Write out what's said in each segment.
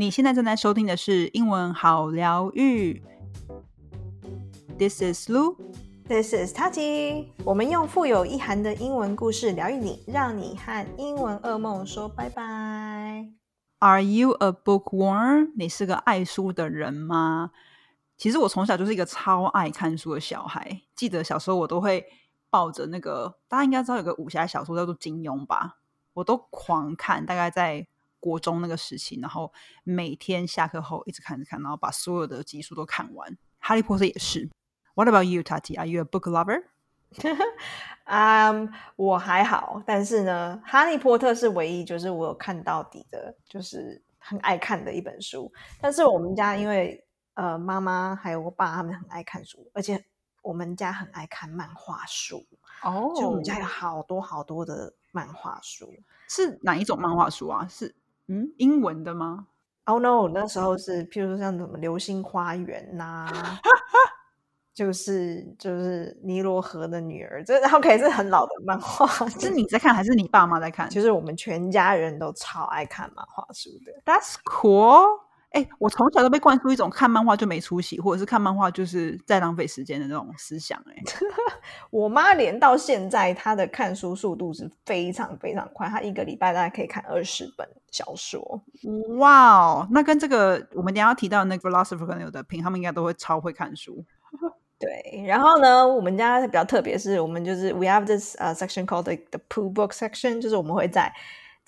你现在正在收听的是英文好疗愈。This is Lu. This is Tati。我们用富有意涵的英文故事疗愈你，让你和英文噩梦说拜拜。Are you a bookworm？你是个爱书的人吗？其实我从小就是一个超爱看书的小孩。记得小时候我都会抱着那个，大家应该知道有个武侠小说叫做金庸吧，我都狂看。大概在国中那个时期，然后每天下课后一直看着看，然后把所有的集数都看完。哈利波特也是。What about you, Tati? Are you a book lover? 嗯，我还好，但是呢，哈利波特是唯一就是我有看到底的，就是很爱看的一本书。但是我们家因为呃妈妈还有我爸他们很爱看书，而且我们家很爱看漫画书哦，就我们家有好多好多的漫画书。是哪一种漫画书啊？是嗯，英文的吗？Oh no，那时候是，譬如说像什么《流星花园》呐，就是就是尼罗河的女儿，这 OK 是很老的漫画。是你在看还是你爸妈在看？其实我们全家人都超爱看漫画书的。That's cool. 哎，我从小都被灌输一种看漫画就没出息，或者是看漫画就是在浪费时间的那种思想。哎，我妈连到现在她的看书速度是非常非常快，她一个礼拜大概可以看二十本小说。哇哦，那跟这个我们等下要提到那个 philosopher 可能有的拼，他们应该都会超会看书。对，然后呢，我们家比较特别，是我们就是 we have this 呃 section called the the poo book section，就是我们会在。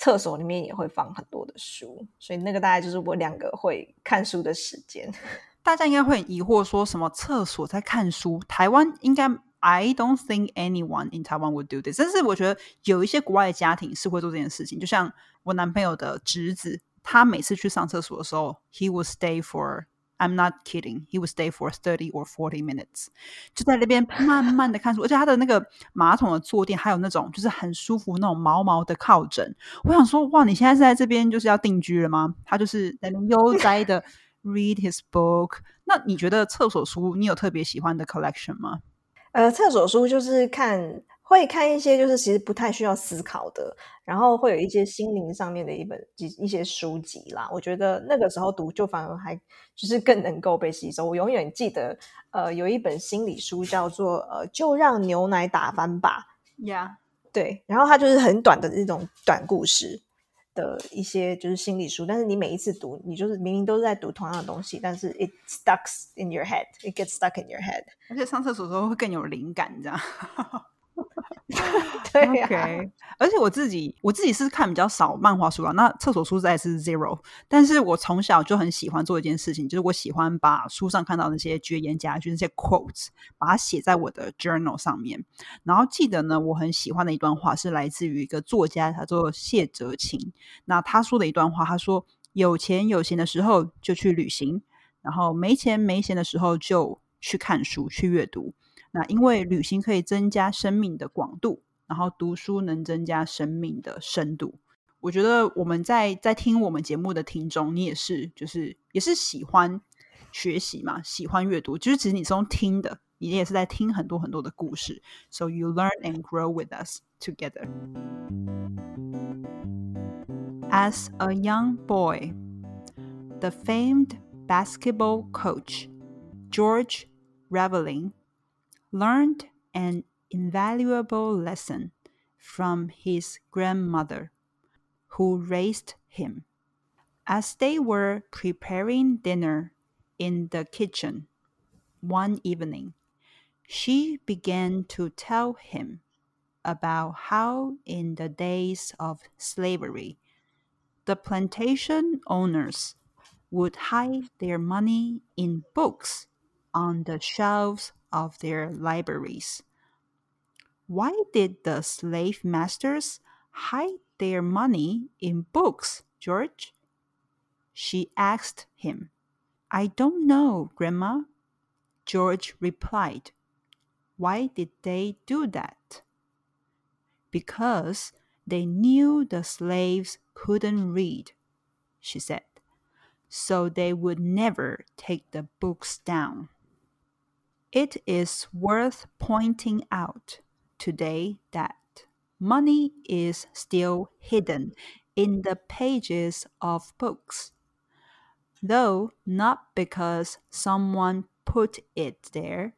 厕所里面也会放很多的书，所以那个大概就是我两个会看书的时间。大家应该会很疑惑，说什么厕所在看书？台湾应该 I don't think anyone in Taiwan would do this。但是我觉得有一些国外的家庭是会做这件事情，就像我男朋友的侄子，他每次去上厕所的时候，he would stay for。I'm not kidding. He would stay for thirty or forty minutes，就在那边慢慢的看书，而且他的那个马桶的坐垫还有那种就是很舒服那种毛毛的靠枕。我想说，哇，你现在是在这边就是要定居了吗？他就是在那悠哉的 read his book。那你觉得厕所书你有特别喜欢的 collection 吗？呃，厕所书就是看。会看一些就是其实不太需要思考的，然后会有一些心灵上面的一本一一些书籍啦。我觉得那个时候读就反而还就是更能够被吸收。我永远记得，呃，有一本心理书叫做《呃就让牛奶打翻吧》呀，对，然后它就是很短的那种短故事的一些就是心理书，但是你每一次读，你就是明明都是在读同样的东西，但是 it stucks in your head，it gets stuck in your head，而且上厕所的时候会更有灵感，这样。对呀，而且我自己我自己是看比较少漫画书啊，那厕所书在是 zero。但是我从小就很喜欢做一件事情，就是我喜欢把书上看到那些绝言佳句、那些 quotes，把它写在我的 journal 上面。然后记得呢，我很喜欢的一段话是来自于一个作家，他做谢哲琴。那他说的一段话，他说：“有钱有闲的时候就去旅行，然后没钱没闲的时候就去看书、去阅读。”那因为旅行可以增加生命的广度，然后读书能增加生命的深度。我觉得我们在在听我们节目的听众，你也是，就是也是喜欢学习嘛，喜欢阅读。就是其实你从听的，你也是在听很多很多的故事。So you learn and grow with us together. As a young boy, the famed basketball coach George Reveling learned an invaluable lesson from his grandmother, who raised him. As they were preparing dinner in the kitchen one evening, she began to tell him about how, in the days of slavery, the plantation owners would hide their money in books on the shelves of their libraries. Why did the slave masters hide their money in books, George? She asked him. I don't know, Grandma. George replied. Why did they do that? Because they knew the slaves couldn't read, she said, so they would never take the books down. It is worth pointing out today that money is still hidden in the pages of books, though not because someone put it there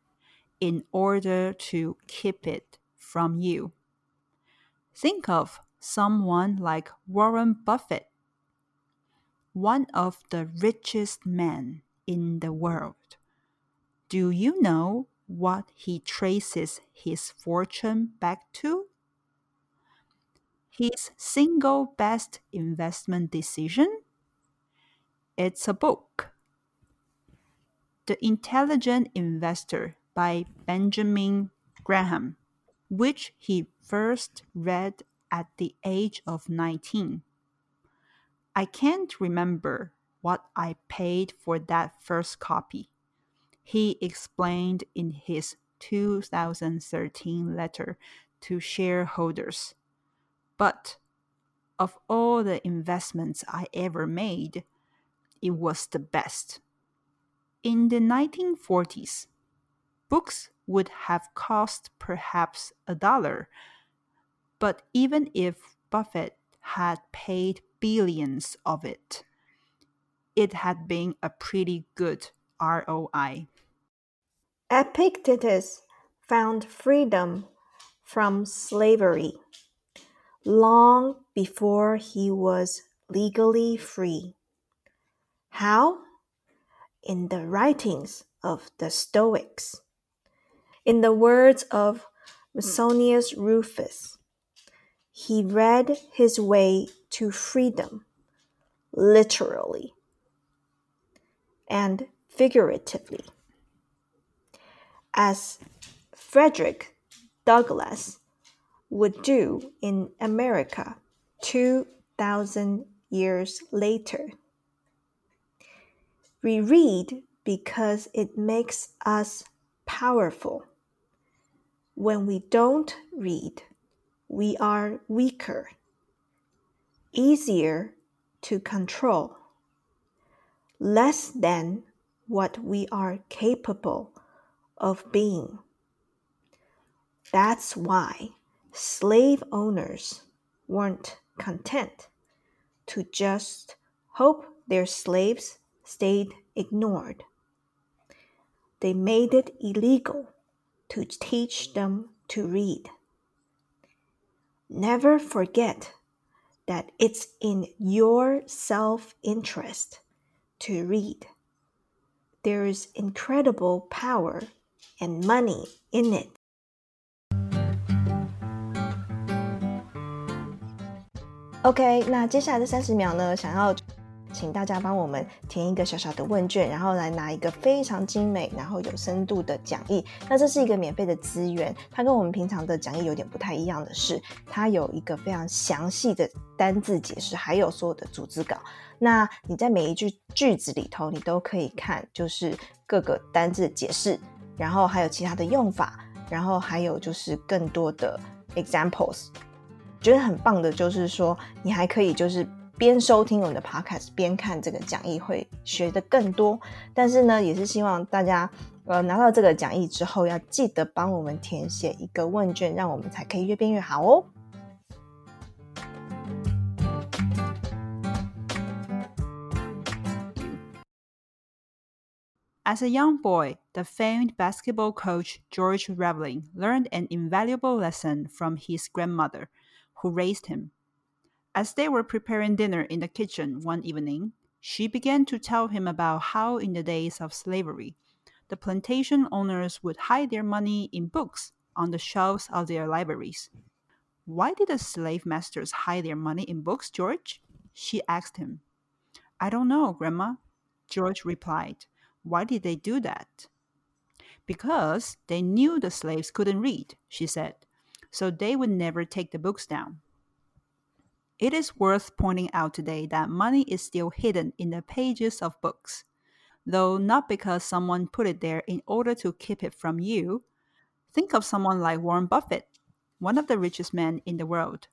in order to keep it from you. Think of someone like Warren Buffett, one of the richest men in the world. Do you know what he traces his fortune back to? His single best investment decision? It's a book. The Intelligent Investor by Benjamin Graham, which he first read at the age of 19. I can't remember what I paid for that first copy he explained in his 2013 letter to shareholders. But of all the investments I ever made, it was the best. In the 1940s, books would have cost perhaps a dollar, but even if Buffett had paid billions of it, it had been a pretty good ROI. Epictetus found freedom from slavery long before he was legally free. How? In the writings of the Stoics. In the words of Musonius Rufus, he read his way to freedom, literally. And figuratively. As Frederick Douglass would do in America 2,000 years later. we read because it makes us powerful. When we don't read, we are weaker, easier to control, less than what we are capable of being. That's why slave owners weren't content to just hope their slaves stayed ignored. They made it illegal to teach them to read. Never forget that it's in your self interest to read there is incredible power and money in it. OK，那接下来的三十秒呢，想要请大家帮我们填一个小小的问卷然后来拿一个非常精美然后有深度的讲义那这是一个免费的资源它跟我们平常的讲义有点不太一样的是它有一个非常详细的单字解释还有所有的组织稿。那你在每一句句子里头你都可以看就是各个单字解释然后还有其他的用法然后还有就是更多的 examples 觉得很棒的就是说你还可以就是边收听我们的 podcast 边看这个讲义，会学的更多。但是呢，也是希望大家呃拿到这个讲义之后，要记得帮我们填写一个问卷，让我们才可以越变越好哦。As a young boy, the famed basketball coach George Reveling learned an invaluable lesson from his grandmother, who raised him. As they were preparing dinner in the kitchen one evening, she began to tell him about how, in the days of slavery, the plantation owners would hide their money in books on the shelves of their libraries. Why did the slave masters hide their money in books, George? She asked him. I don't know, Grandma, George replied. Why did they do that? Because they knew the slaves couldn't read, she said, so they would never take the books down. It is worth pointing out today that money is still hidden in the pages of books, though not because someone put it there in order to keep it from you. Think of someone like Warren Buffett, one of the richest men in the world.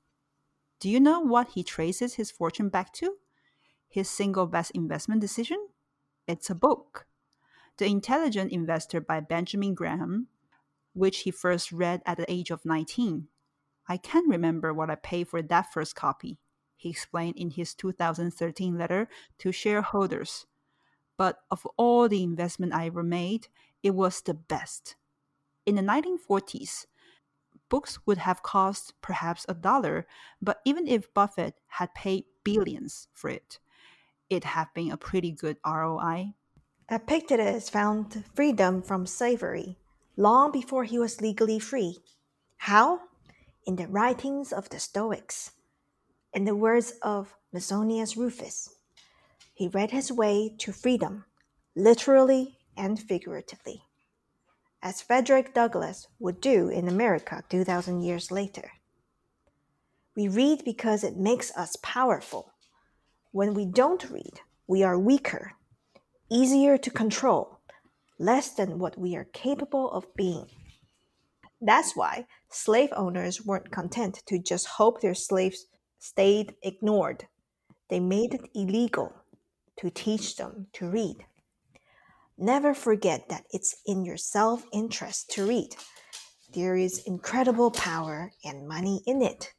Do you know what he traces his fortune back to? His single best investment decision? It's a book. The Intelligent Investor by Benjamin Graham, which he first read at the age of 19. I can remember what I paid for that first copy, he explained in his 2013 letter to shareholders. But of all the investment I ever made, it was the best. In the 1940s, books would have cost perhaps a dollar, but even if Buffett had paid billions for it, it had been a pretty good ROI. Epictetus found freedom from slavery long before he was legally free. How? In the writings of the Stoics. In the words of Musonius Rufus, he read his way to freedom, literally and figuratively, as Frederick Douglass would do in America 2,000 years later. We read because it makes us powerful. When we don't read, we are weaker easier to control, less than what we are capable of being. That's why slave owners weren't content to just hope their slaves stayed ignored. They made it illegal to teach them to read. Never forget that it's in your self interest to read. There is incredible power and money in it.